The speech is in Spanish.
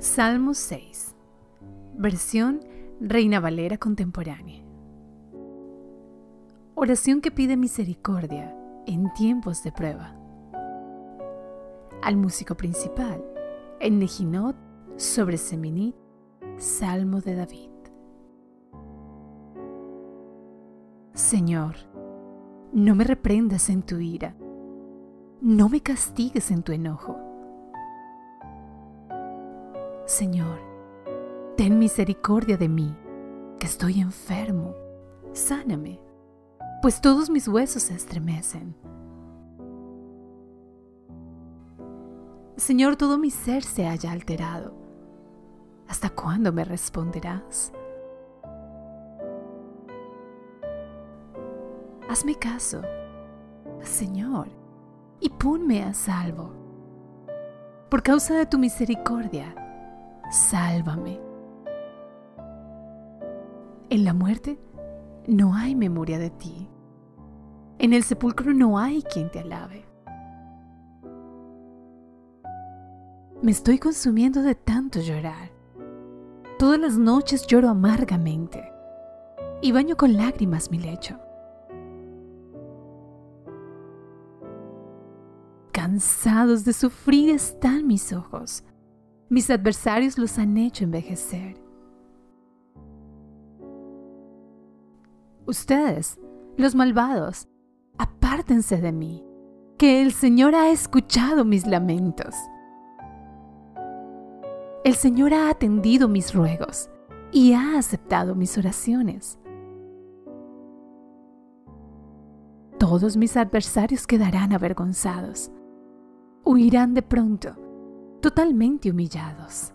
Salmo 6. Versión Reina Valera contemporánea. Oración que pide misericordia en tiempos de prueba. Al músico principal, en Nejinot sobre Seminit, Salmo de David. Señor, no me reprendas en tu ira, no me castigues en tu enojo. Señor, ten misericordia de mí, que estoy enfermo, sáname, pues todos mis huesos se estremecen. Señor, todo mi ser se haya alterado. ¿Hasta cuándo me responderás? Hazme caso, Señor, y ponme a salvo. Por causa de tu misericordia, sálvame. En la muerte no hay memoria de ti. En el sepulcro no hay quien te alabe. Me estoy consumiendo de tanto llorar. Todas las noches lloro amargamente y baño con lágrimas mi lecho. Cansados de sufrir están mis ojos. Mis adversarios los han hecho envejecer. Ustedes, los malvados, apártense de mí, que el Señor ha escuchado mis lamentos. El Señor ha atendido mis ruegos y ha aceptado mis oraciones. Todos mis adversarios quedarán avergonzados. Huirán de pronto, totalmente humillados.